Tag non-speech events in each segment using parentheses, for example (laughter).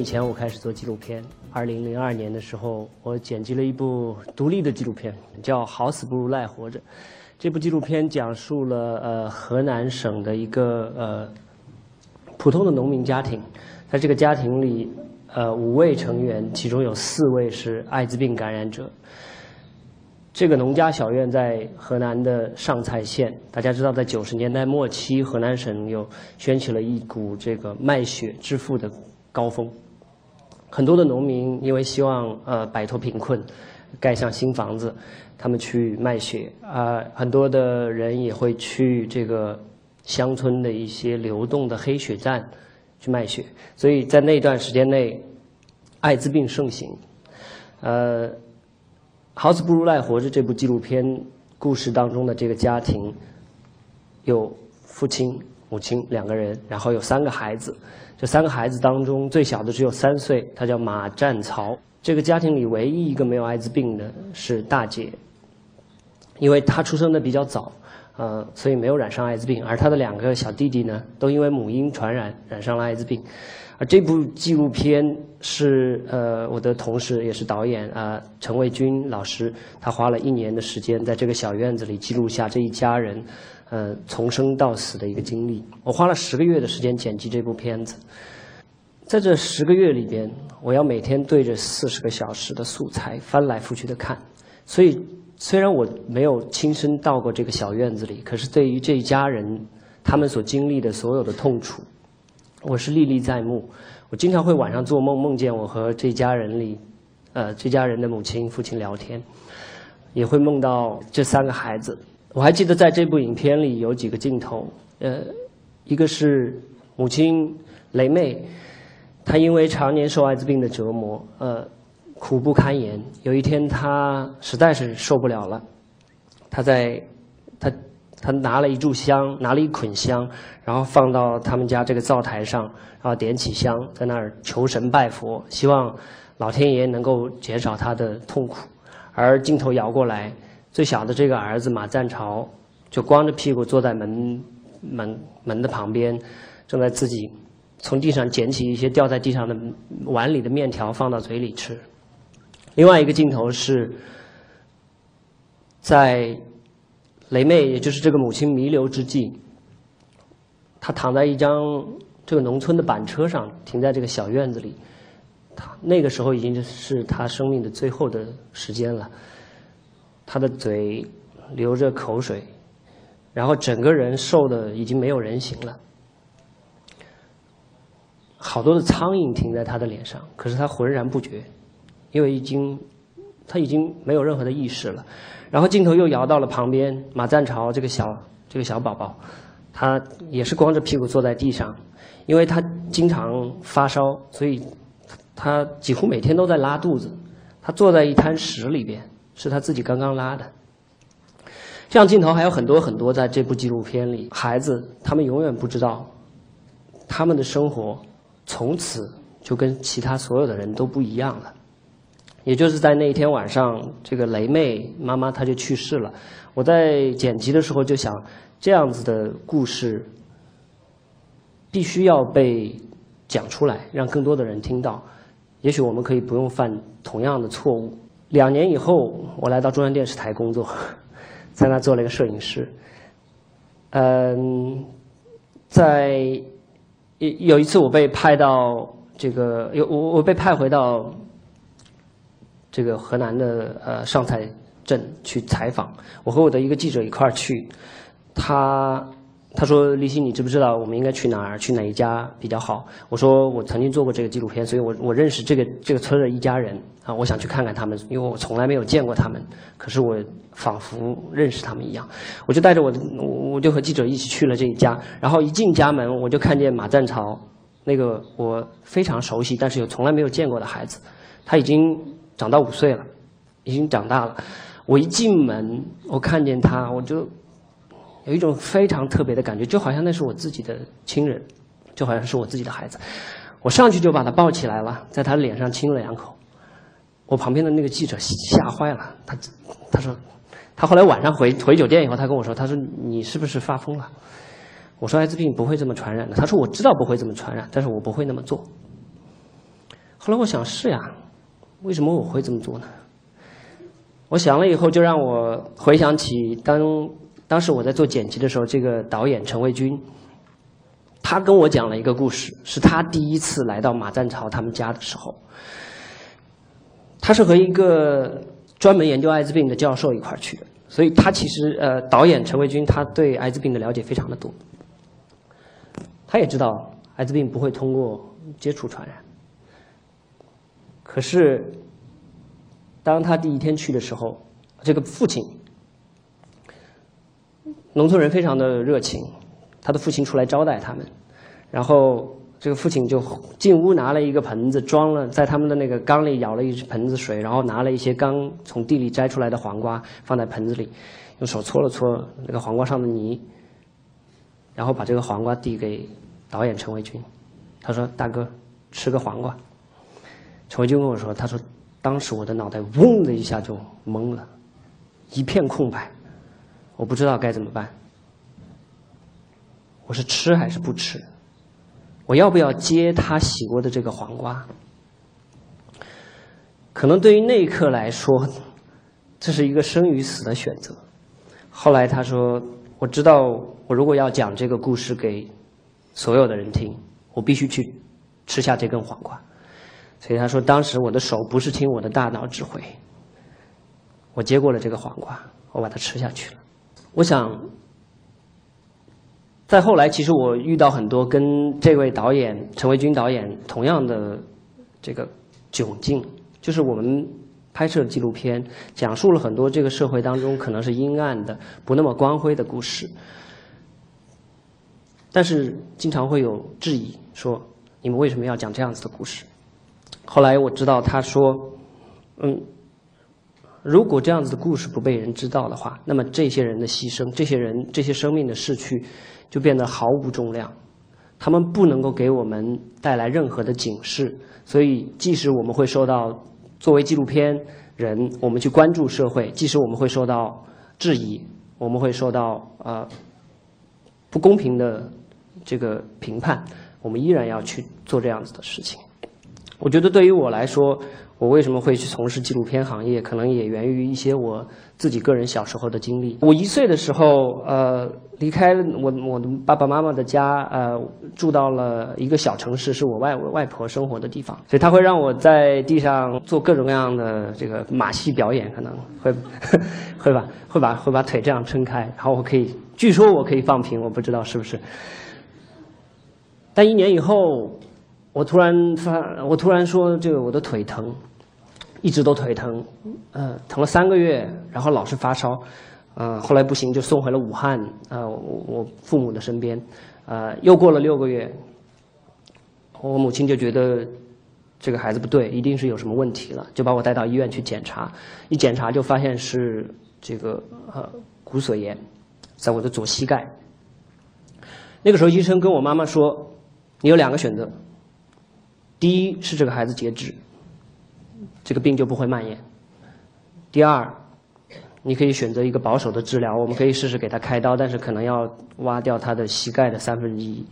以前，我开始做纪录片。二零零二年的时候，我剪辑了一部独立的纪录片，叫《好死不如赖活着》。这部纪录片讲述了呃河南省的一个呃普通的农民家庭，在这个家庭里，呃五位成员，其中有四位是艾滋病感染者。这个农家小院在河南的上蔡县。大家知道，在九十年代末期，河南省有掀起了一股这个卖血致富的高峰。很多的农民因为希望呃摆脱贫困，盖上新房子，他们去卖血啊。很多的人也会去这个乡村的一些流动的黑血站去卖血。所以在那段时间内，艾滋病盛行。呃，好死不如赖活着这部纪录片故事当中的这个家庭，有父亲、母亲两个人，然后有三个孩子。这三个孩子当中，最小的只有三岁，他叫马占曹。这个家庭里唯一一个没有艾滋病的是大姐，因为她出生的比较早，呃，所以没有染上艾滋病。而他的两个小弟弟呢，都因为母婴传染染上了艾滋病。而这部纪录片是呃我的同事也是导演啊陈卫军老师，他花了一年的时间在这个小院子里记录下这一家人。呃，从生到死的一个经历。我花了十个月的时间剪辑这部片子，在这十个月里边，我要每天对着四十个小时的素材翻来覆去的看。所以，虽然我没有亲身到过这个小院子里，可是对于这一家人他们所经历的所有的痛楚，我是历历在目。我经常会晚上做梦，梦见我和这家人里，呃，这家人的母亲、父亲聊天，也会梦到这三个孩子。我还记得在这部影片里有几个镜头，呃，一个是母亲雷妹，她因为常年受艾滋病的折磨，呃，苦不堪言。有一天她实在是受不了了，她在，她她拿了一炷香，拿了一捆香，然后放到他们家这个灶台上，然后点起香，在那儿求神拜佛，希望老天爷能够减少她的痛苦。而镜头摇过来。最小的这个儿子马占朝，就光着屁股坐在门门门的旁边，正在自己从地上捡起一些掉在地上的碗里的面条放到嘴里吃。另外一个镜头是，在雷妹，也就是这个母亲弥留之际，她躺在一张这个农村的板车上，停在这个小院子里。她那个时候已经是她生命的最后的时间了。他的嘴流着口水，然后整个人瘦的已经没有人形了。好多的苍蝇停在他的脸上，可是他浑然不觉，因为已经他已经没有任何的意识了。然后镜头又摇到了旁边，马占朝这个小这个小宝宝，他也是光着屁股坐在地上，因为他经常发烧，所以他几乎每天都在拉肚子。他坐在一滩屎里边。是他自己刚刚拉的，这样镜头还有很多很多，在这部纪录片里，孩子他们永远不知道，他们的生活从此就跟其他所有的人都不一样了。也就是在那一天晚上，这个雷妹妈妈她就去世了。我在剪辑的时候就想，这样子的故事必须要被讲出来，让更多的人听到。也许我们可以不用犯同样的错误。两年以后，我来到中央电视台工作，在那做了一个摄影师。嗯，在有有一次我被派到这个，有我我被派回到这个河南的呃上蔡镇去采访。我和我的一个记者一块儿去，他。他说：“李欣，你知不知道我们应该去哪儿？去哪一家比较好？”我说：“我曾经做过这个纪录片，所以我我认识这个这个村的一家人啊，我想去看看他们，因为我从来没有见过他们，可是我仿佛认识他们一样。”我就带着我的，我就和记者一起去了这一家。然后一进家门，我就看见马占朝，那个我非常熟悉但是又从来没有见过的孩子，他已经长到五岁了，已经长大了。我一进门，我看见他，我就。有一种非常特别的感觉，就好像那是我自己的亲人，就好像是我自己的孩子。我上去就把他抱起来了，在他脸上亲了两口。我旁边的那个记者吓坏了，他他说，他后来晚上回回酒店以后，他跟我说，他说你是不是发疯了？我说艾滋病不会这么传染的。他说我知道不会这么传染，但是我不会那么做。后来我想是呀，为什么我会这么做呢？我想了以后，就让我回想起当当时我在做剪辑的时候，这个导演陈卫军，他跟我讲了一个故事，是他第一次来到马占朝他们家的时候，他是和一个专门研究艾滋病的教授一块去的，所以他其实呃，导演陈卫军他对艾滋病的了解非常的多，他也知道艾滋病不会通过接触传染。可是，当他第一天去的时候，这个父亲，农村人非常的热情，他的父亲出来招待他们，然后这个父亲就进屋拿了一个盆子，装了在他们的那个缸里舀了一盆子水，然后拿了一些刚从地里摘出来的黄瓜放在盆子里，用手搓了搓那个黄瓜上的泥，然后把这个黄瓜递给导演陈维军，他说：“大哥，吃个黄瓜。”陈伟军跟我说：“他说，当时我的脑袋嗡的一下就懵了，一片空白，我不知道该怎么办。我是吃还是不吃？我要不要接他洗过的这个黄瓜？可能对于那一刻来说，这是一个生与死的选择。后来他说：我知道，我如果要讲这个故事给所有的人听，我必须去吃下这根黄瓜。”所以他说，当时我的手不是听我的大脑指挥，我接过了这个黄瓜，我把它吃下去了。我想，再后来，其实我遇到很多跟这位导演陈维军导演同样的这个窘境，就是我们拍摄纪录片，讲述了很多这个社会当中可能是阴暗的、不那么光辉的故事，但是经常会有质疑，说你们为什么要讲这样子的故事？后来我知道，他说：“嗯，如果这样子的故事不被人知道的话，那么这些人的牺牲，这些人这些生命的逝去，就变得毫无重量。他们不能够给我们带来任何的警示。所以，即使我们会受到作为纪录片人，我们去关注社会，即使我们会受到质疑，我们会受到呃不公平的这个评判，我们依然要去做这样子的事情。”我觉得对于我来说，我为什么会去从事纪录片行业，可能也源于一些我自己个人小时候的经历。我一岁的时候，呃，离开我我的爸爸妈妈的家，呃，住到了一个小城市，是我外外婆生活的地方，所以他会让我在地上做各种各样的这个马戏表演，可能会 (laughs) 会把会把会把腿这样撑开，然后我可以，据说我可以放平，我不知道是不是。但一年以后。我突然发，我突然说这个我的腿疼，一直都腿疼，嗯，疼了三个月，然后老是发烧，呃，后来不行就送回了武汉，呃，我父母的身边，呃，又过了六个月，我母亲就觉得这个孩子不对，一定是有什么问题了，就把我带到医院去检查，一检查就发现是这个呃骨髓炎，在我的左膝盖。那个时候医生跟我妈妈说，你有两个选择。第一是这个孩子截肢，这个病就不会蔓延。第二，你可以选择一个保守的治疗，我们可以试试给他开刀，但是可能要挖掉他的膝盖的三分之一。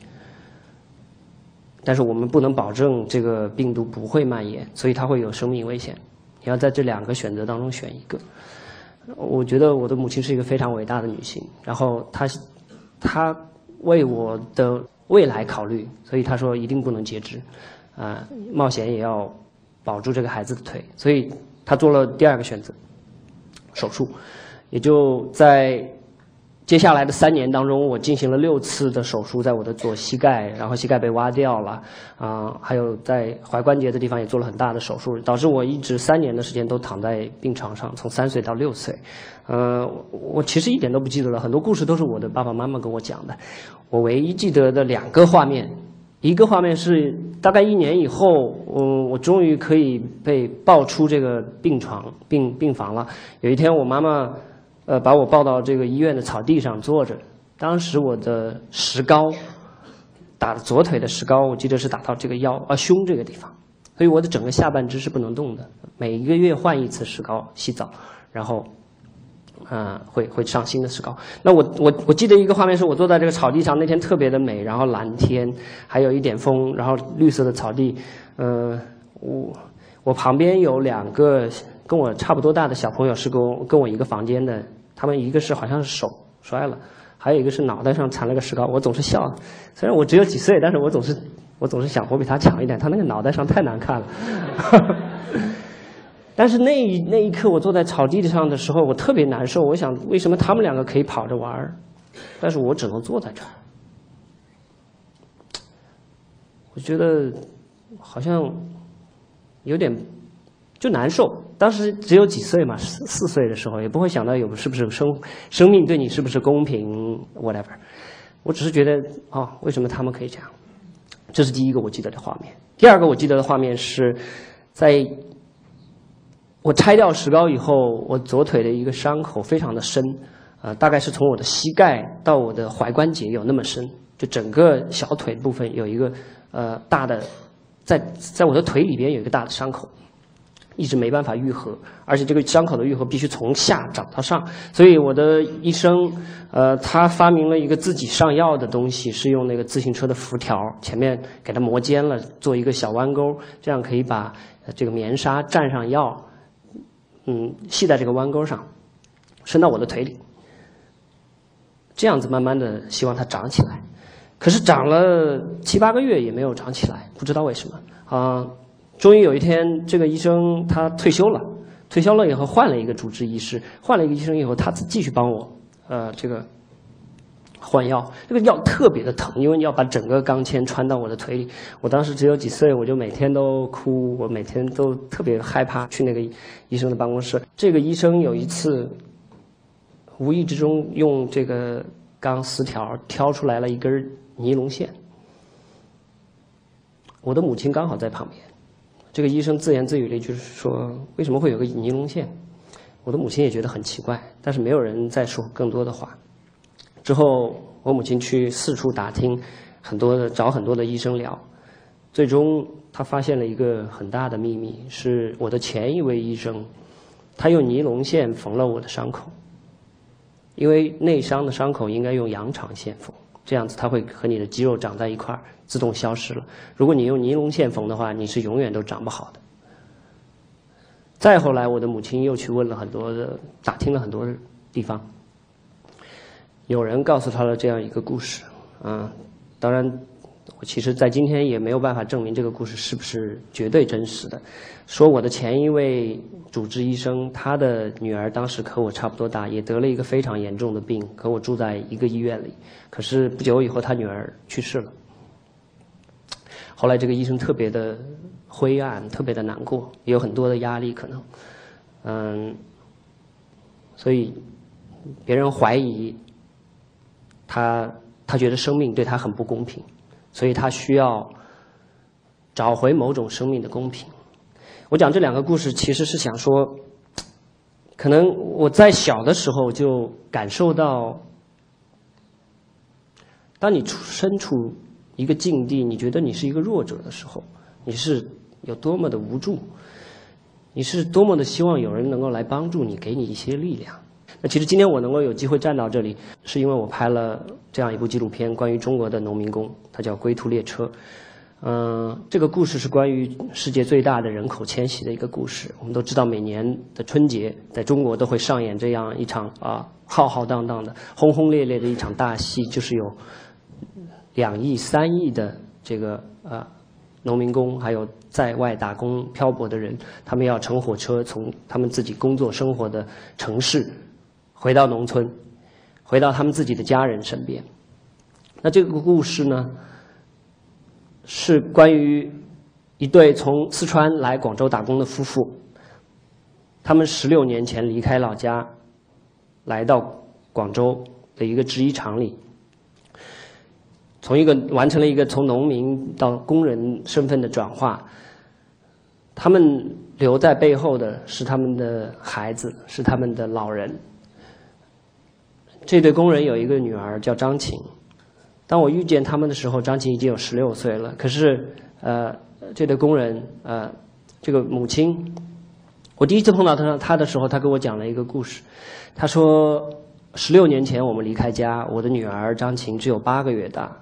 但是我们不能保证这个病毒不会蔓延，所以他会有生命危险。你要在这两个选择当中选一个。我觉得我的母亲是一个非常伟大的女性，然后她她为我的未来考虑，所以她说一定不能截肢。啊，冒险也要保住这个孩子的腿，所以他做了第二个选择，手术。也就在接下来的三年当中，我进行了六次的手术，在我的左膝盖，然后膝盖被挖掉了，啊，还有在踝关节的地方也做了很大的手术，导致我一直三年的时间都躺在病床上，从三岁到六岁。呃，我其实一点都不记得了，很多故事都是我的爸爸妈妈跟我讲的。我唯一记得的两个画面。一个画面是大概一年以后，我，我终于可以被抱出这个病床病病房了。有一天，我妈妈呃把我抱到这个医院的草地上坐着，当时我的石膏打左腿的石膏，我记得是打到这个腰啊胸这个地方，所以我的整个下半肢是不能动的。每一个月换一次石膏洗澡，然后。嗯，会会上新的石膏。那我我我记得一个画面，是我坐在这个草地上，那天特别的美，然后蓝天，还有一点风，然后绿色的草地。呃，我我旁边有两个跟我差不多大的小朋友，是跟跟我一个房间的。他们一个是好像是手摔了，还有一个是脑袋上缠了个石膏。我总是笑，虽然我只有几岁，但是我总是我总是想我比他强一点。他那个脑袋上太难看了。(laughs) 但是那一那一刻，我坐在草地上的时候，我特别难受。我想，为什么他们两个可以跑着玩儿，但是我只能坐在这儿？我觉得好像有点就难受。当时只有几岁嘛，四四岁的时候，也不会想到有是不是生生命对你是不是公平，whatever。我只是觉得，哦，为什么他们可以这样？这是第一个我记得的画面。第二个我记得的画面是，在我拆掉石膏以后，我左腿的一个伤口非常的深，呃，大概是从我的膝盖到我的踝关节有那么深，就整个小腿部分有一个呃大的，在在我的腿里边有一个大的伤口。一直没办法愈合，而且这个伤口的愈合必须从下长到上，所以我的医生，呃，他发明了一个自己上药的东西，是用那个自行车的辐条前面给它磨尖了，做一个小弯钩，这样可以把这个棉纱蘸上药，嗯，系在这个弯钩上，伸到我的腿里，这样子慢慢的希望它长起来，可是长了七八个月也没有长起来，不知道为什么啊。终于有一天，这个医生他退休了。退休了以后，换了一个主治医师，换了一个医生以后，他继续帮我，呃，这个换药。这个药特别的疼，因为你要把整个钢钎穿到我的腿里。我当时只有几岁，我就每天都哭，我每天都特别害怕去那个医生的办公室。这个医生有一次无意之中用这个钢丝条挑出来了一根尼龙线，我的母亲刚好在旁边。这个医生自言自语的，就是说：“为什么会有个尼龙线？”我的母亲也觉得很奇怪，但是没有人再说更多的话。之后，我母亲去四处打听，很多的找很多的医生聊，最终她发现了一个很大的秘密：是我的前一位医生，他用尼龙线缝了我的伤口，因为内伤的伤口应该用羊肠线缝，这样子它会和你的肌肉长在一块儿。自动消失了。如果你用尼龙线缝的话，你是永远都长不好的。再后来，我的母亲又去问了很多的，打听了很多地方，有人告诉他了这样一个故事。啊，当然，我其实在今天也没有办法证明这个故事是不是绝对真实的。说我的前一位主治医生，他的女儿当时和我差不多大，也得了一个非常严重的病，和我住在一个医院里。可是不久以后，他女儿去世了。后来这个医生特别的灰暗，特别的难过，也有很多的压力可能，嗯，所以别人怀疑他，他觉得生命对他很不公平，所以他需要找回某种生命的公平。我讲这两个故事，其实是想说，可能我在小的时候就感受到，当你处身处。一个境地，你觉得你是一个弱者的时候，你是有多么的无助，你是多么的希望有人能够来帮助你，给你一些力量。那其实今天我能够有机会站到这里，是因为我拍了这样一部纪录片，关于中国的农民工，它叫《归途列车》。嗯，这个故事是关于世界最大的人口迁徙的一个故事。我们都知道，每年的春节在中国都会上演这样一场啊浩浩荡荡的、轰轰烈烈的一场大戏，就是有。两亿、三亿的这个呃农民工，还有在外打工漂泊的人，他们要乘火车从他们自己工作生活的城市回到农村，回到他们自己的家人身边。那这个故事呢，是关于一对从四川来广州打工的夫妇，他们十六年前离开老家，来到广州的一个制衣厂里。从一个完成了一个从农民到工人身份的转化，他们留在背后的是他们的孩子，是他们的老人。这对工人有一个女儿叫张琴。当我遇见他们的时候，张琴已经有十六岁了。可是，呃，这对工人，呃，这个母亲，我第一次碰到他他的时候，他跟我讲了一个故事。他说，十六年前我们离开家，我的女儿张琴只有八个月大。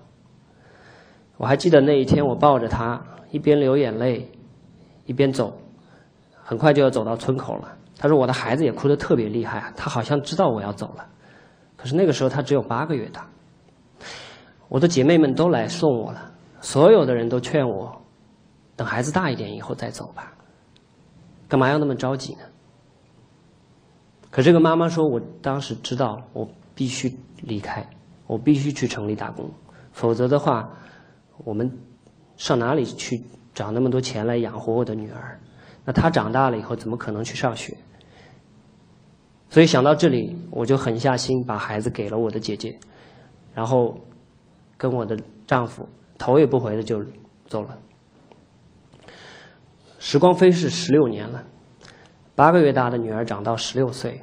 我还记得那一天，我抱着她，一边流眼泪，一边走，很快就要走到村口了。他说我的孩子也哭得特别厉害，他好像知道我要走了。可是那个时候他只有八个月大。我的姐妹们都来送我了，所有的人都劝我，等孩子大一点以后再走吧。干嘛要那么着急呢？可这个妈妈说，我当时知道我必须离开，我必须去城里打工，否则的话，我们上哪里去找那么多钱来养活我的女儿？那她长大了以后怎么可能去上学？所以想到这里，我就狠下心把孩子给了我的姐姐，然后跟我的丈夫头也不回的就走了。时光飞逝十六年了，八个月大的女儿长到十六岁，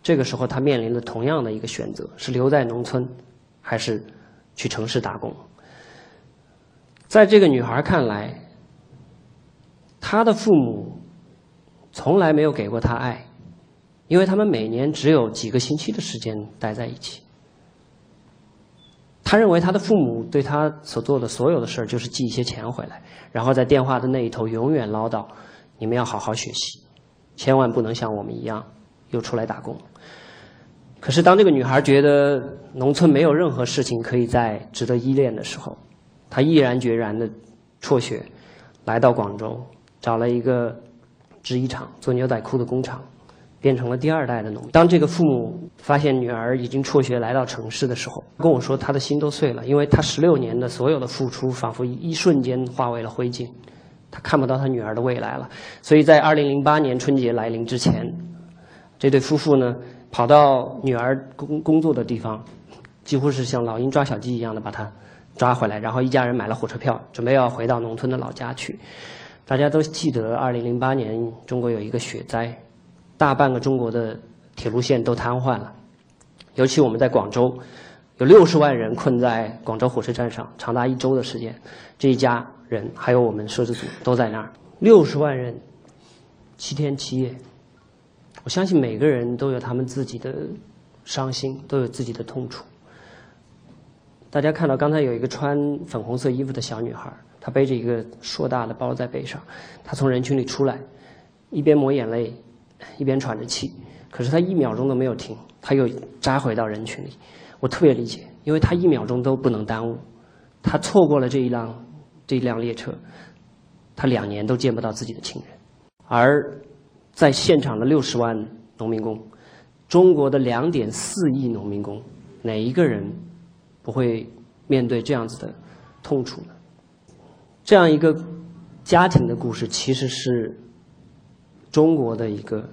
这个时候她面临了同样的一个选择：是留在农村，还是去城市打工？在这个女孩看来，她的父母从来没有给过她爱。因为他们每年只有几个星期的时间待在一起，他认为他的父母对他所做的所有的事儿就是寄一些钱回来，然后在电话的那一头永远唠叨：“你们要好好学习，千万不能像我们一样又出来打工。”可是当这个女孩觉得农村没有任何事情可以再值得依恋的时候，她毅然决然的辍学，来到广州，找了一个制衣厂做牛仔裤的工厂。变成了第二代的农民。当这个父母发现女儿已经辍学来到城市的时候，跟我说他的心都碎了，因为他十六年的所有的付出，仿佛一瞬间化为了灰烬，他看不到他女儿的未来了。所以在二零零八年春节来临之前，这对夫妇呢跑到女儿工工作的地方，几乎是像老鹰抓小鸡一样的把她抓回来，然后一家人买了火车票，准备要回到农村的老家去。大家都记得二零零八年中国有一个雪灾。大半个中国的铁路线都瘫痪了，尤其我们在广州，有六十万人困在广州火车站上，长达一周的时间。这一家人还有我们摄制组都在那儿，六十万人，七天七夜。我相信每个人都有他们自己的伤心，都有自己的痛楚。大家看到刚才有一个穿粉红色衣服的小女孩，她背着一个硕大的包在背上，她从人群里出来，一边抹眼泪。一边喘着气，可是他一秒钟都没有停，他又扎回到人群里。我特别理解，因为他一秒钟都不能耽误，他错过了这一辆这一辆列车，他两年都见不到自己的亲人。而在现场的六十万农民工，中国的两点四亿农民工，哪一个人不会面对这样子的痛楚呢？这样一个家庭的故事，其实是。中国的一个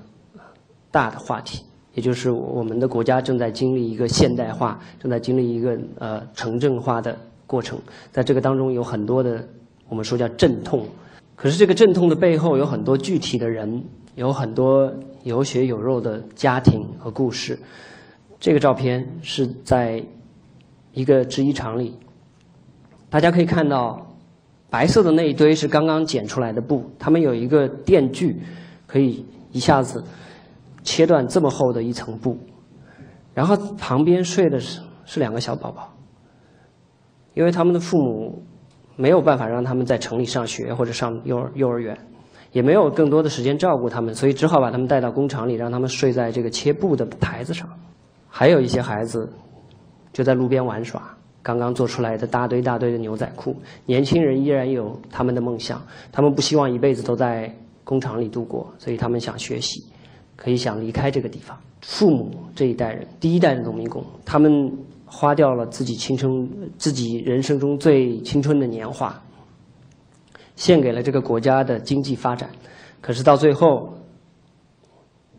大的话题，也就是我们的国家正在经历一个现代化，正在经历一个呃城镇化的过程。在这个当中，有很多的我们说叫阵痛，可是这个阵痛的背后有很多具体的人，有很多有血有肉的家庭和故事。这个照片是在一个制衣厂里，大家可以看到白色的那一堆是刚刚剪出来的布，他们有一个电锯。可以一下子切断这么厚的一层布，然后旁边睡的是是两个小宝宝，因为他们的父母没有办法让他们在城里上学或者上幼儿幼儿园，也没有更多的时间照顾他们，所以只好把他们带到工厂里，让他们睡在这个切布的台子上。还有一些孩子就在路边玩耍，刚刚做出来的大堆大堆的牛仔裤。年轻人依然有他们的梦想，他们不希望一辈子都在。工厂里度过，所以他们想学习，可以想离开这个地方。父母这一代人，第一代农民工，他们花掉了自己青春、自己人生中最青春的年华，献给了这个国家的经济发展。可是到最后，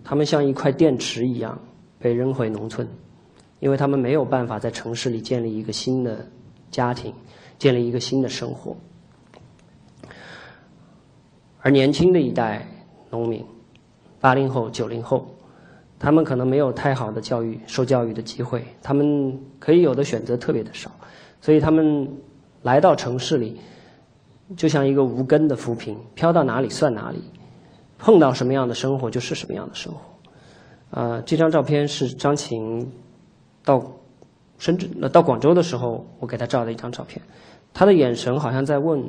他们像一块电池一样被扔回农村，因为他们没有办法在城市里建立一个新的家庭，建立一个新的生活。而年轻的一代农民，八零后、九零后，他们可能没有太好的教育、受教育的机会，他们可以有的选择特别的少，所以他们来到城市里，就像一个无根的浮萍，飘到哪里算哪里，碰到什么样的生活就是什么样的生活。啊，这张照片是张琴到深圳、到广州的时候，我给他照的一张照片，他的眼神好像在问。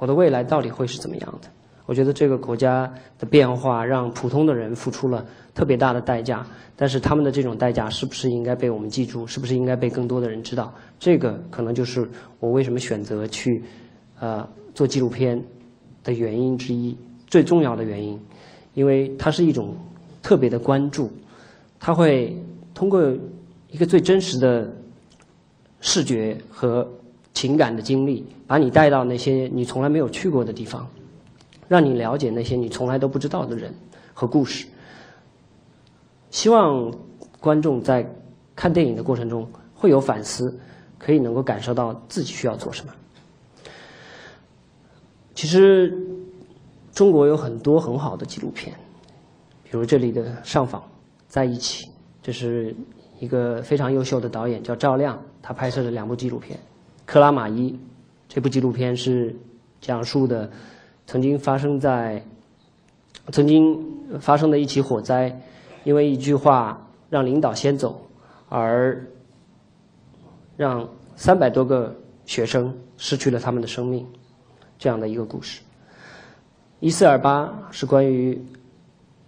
我的未来到底会是怎么样的？我觉得这个国家的变化让普通的人付出了特别大的代价，但是他们的这种代价是不是应该被我们记住？是不是应该被更多的人知道？这个可能就是我为什么选择去，呃，做纪录片的原因之一，最重要的原因，因为它是一种特别的关注，它会通过一个最真实的视觉和情感的经历，把你带到那些你从来没有去过的地方。让你了解那些你从来都不知道的人和故事。希望观众在看电影的过程中会有反思，可以能够感受到自己需要做什么。其实中国有很多很好的纪录片，比如这里的《上访在一起》，这是一个非常优秀的导演叫赵亮，他拍摄的两部纪录片。《克拉玛依》这部纪录片是讲述的。曾经发生在曾经发生的一起火灾，因为一句话让领导先走，而让三百多个学生失去了他们的生命，这样的一个故事。一四二八是关于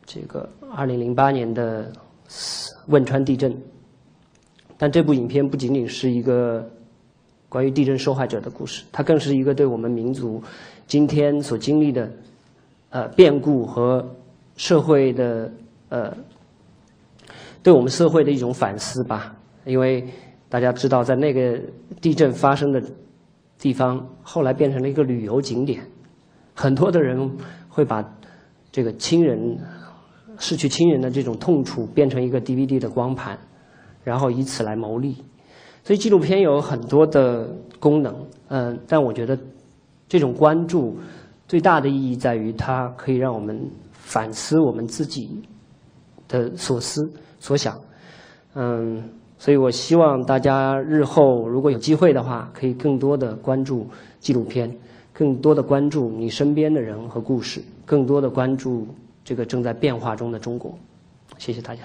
这个二零零八年的汶川地震，但这部影片不仅仅是一个关于地震受害者的故事，它更是一个对我们民族。今天所经历的，呃，变故和社会的呃，对我们社会的一种反思吧。因为大家知道，在那个地震发生的地方，后来变成了一个旅游景点，很多的人会把这个亲人失去亲人的这种痛楚变成一个 DVD 的光盘，然后以此来牟利。所以纪录片有很多的功能，嗯，但我觉得。这种关注最大的意义在于，它可以让我们反思我们自己的所思所想。嗯，所以我希望大家日后如果有机会的话，可以更多的关注纪录片，更多的关注你身边的人和故事，更多的关注这个正在变化中的中国。谢谢大家。